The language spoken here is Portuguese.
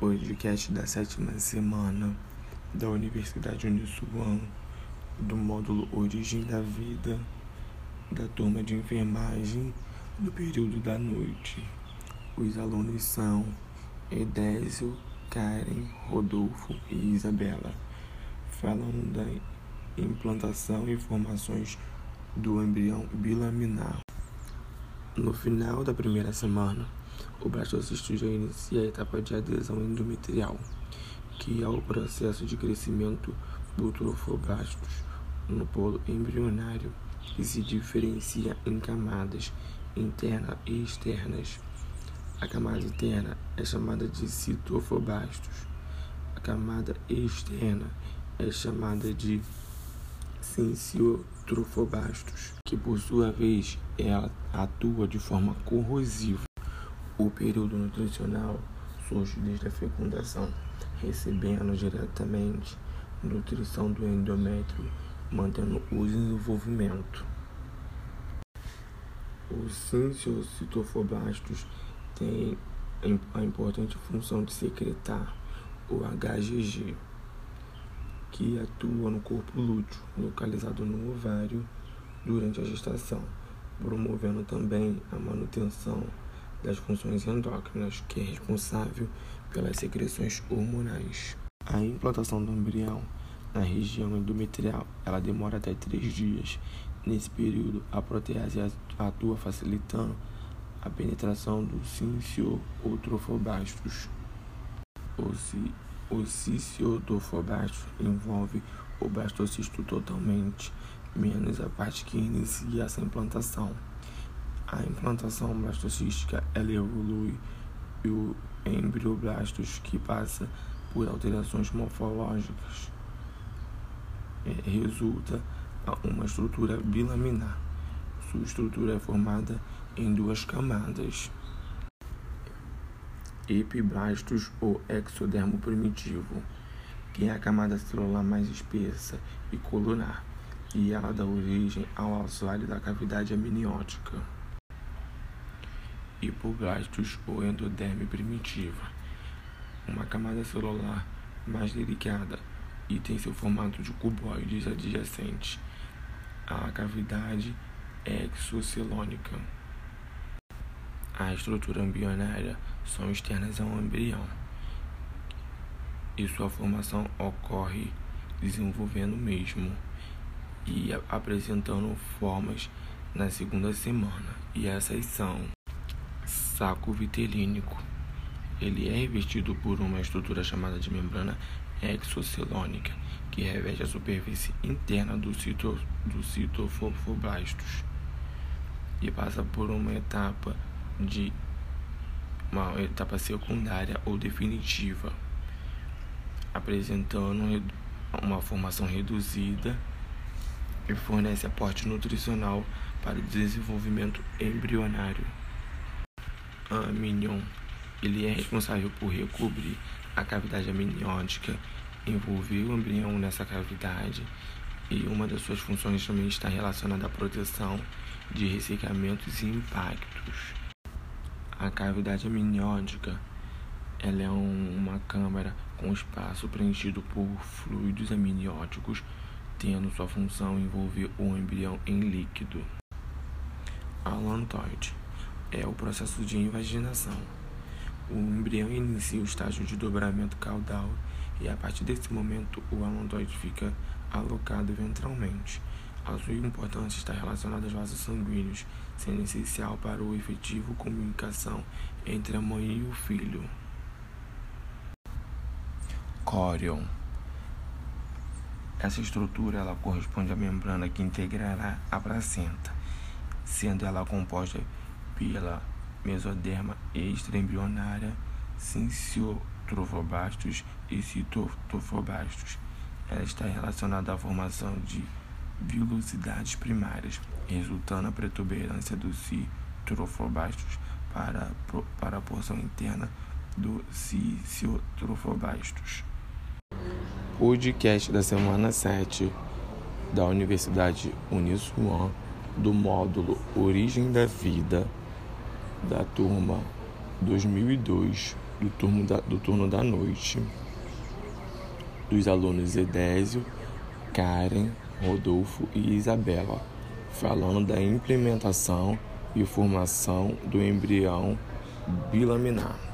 podcast da sétima semana da Universidade Uniswan, do módulo Origem da Vida, da turma de enfermagem do período da noite. Os alunos são Edésio, Karen, Rodolfo e Isabela, falando da implantação e formações do embrião bilaminar. No final da primeira semana, o blastocisto já inicia a etapa de adesão endometrial, que é o processo de crescimento do trofoblastos no polo embrionário que se diferencia em camadas interna e externas. A camada interna é chamada de citofoblastos. A camada externa é chamada de sinciotrofoblastos, que por sua vez ela atua de forma corrosiva. O período nutricional surge desde a fecundação, recebendo diretamente nutrição do endométrio, mantendo o desenvolvimento. Os sinciocitofoblastos têm a importante função de secretar o HGG, que atua no corpo lúteo, localizado no ovário, durante a gestação, promovendo também a manutenção das funções endócrinas, que é responsável pelas secreções hormonais. A implantação do embrião na região endometrial ela demora até três dias. Nesse período, a protease atua facilitando a penetração do cincio ou trofobastos. O ciciotrofoblasto envolve o blastocisto totalmente, menos a parte que inicia essa implantação. A implantação blastocística ela evolui e o embrioblastos que passa por alterações morfológicas é, resulta uma estrutura bilaminar. Sua estrutura é formada em duas camadas. Epiblastos ou exodermo primitivo, que é a camada celular mais espessa e colunar, e ela dá origem ao assoalho da cavidade amniótica hipoblastos ou endoderme primitiva, uma camada celular mais delicada e tem seu formato de cuboides adjacente à cavidade exocelônica. A estrutura embrionária são externas ao embrião. E sua formação ocorre desenvolvendo mesmo e apresentando formas na segunda semana, e essas são saco vitelínico. Ele é revestido por uma estrutura chamada de membrana exocelônica, que reveste a superfície interna do, cito, do citofoblastos e passa por uma etapa de uma etapa secundária ou definitiva, apresentando uma formação reduzida e fornece aporte nutricional para o desenvolvimento embrionário amnion. Ele é responsável por recobrir a cavidade amniótica, envolver o embrião nessa cavidade e uma das suas funções também está relacionada à proteção de ressecamentos e impactos. A cavidade amniótica ela é um, uma câmara com espaço preenchido por fluidos amnióticos, tendo sua função envolver o embrião em líquido. Alantoide é o processo de invaginação. O embrião inicia o estágio de dobramento caudal e a partir desse momento o alondoide fica alocado ventralmente. A sua importância está relacionada aos vasos sanguíneos, sendo essencial para o efetivo comunicação entre a mãe e o filho. Corion. Essa estrutura ela corresponde à membrana que integrará a placenta, sendo ela composta pela mesoderma extraembrionária, sinciotrofoblastos e citofoblastos. Ela está relacionada à formação de vilosidades primárias, resultando a protuberância do citrofoblastos para, para a porção interna do ciciotrofoblastos. Podcast da semana 7 da Universidade Uniswan do módulo Origem da Vida da turma 2002 do turno da, do turno da noite, dos alunos Edésio, Karen, Rodolfo e Isabela, falando da implementação e formação do embrião bilaminar.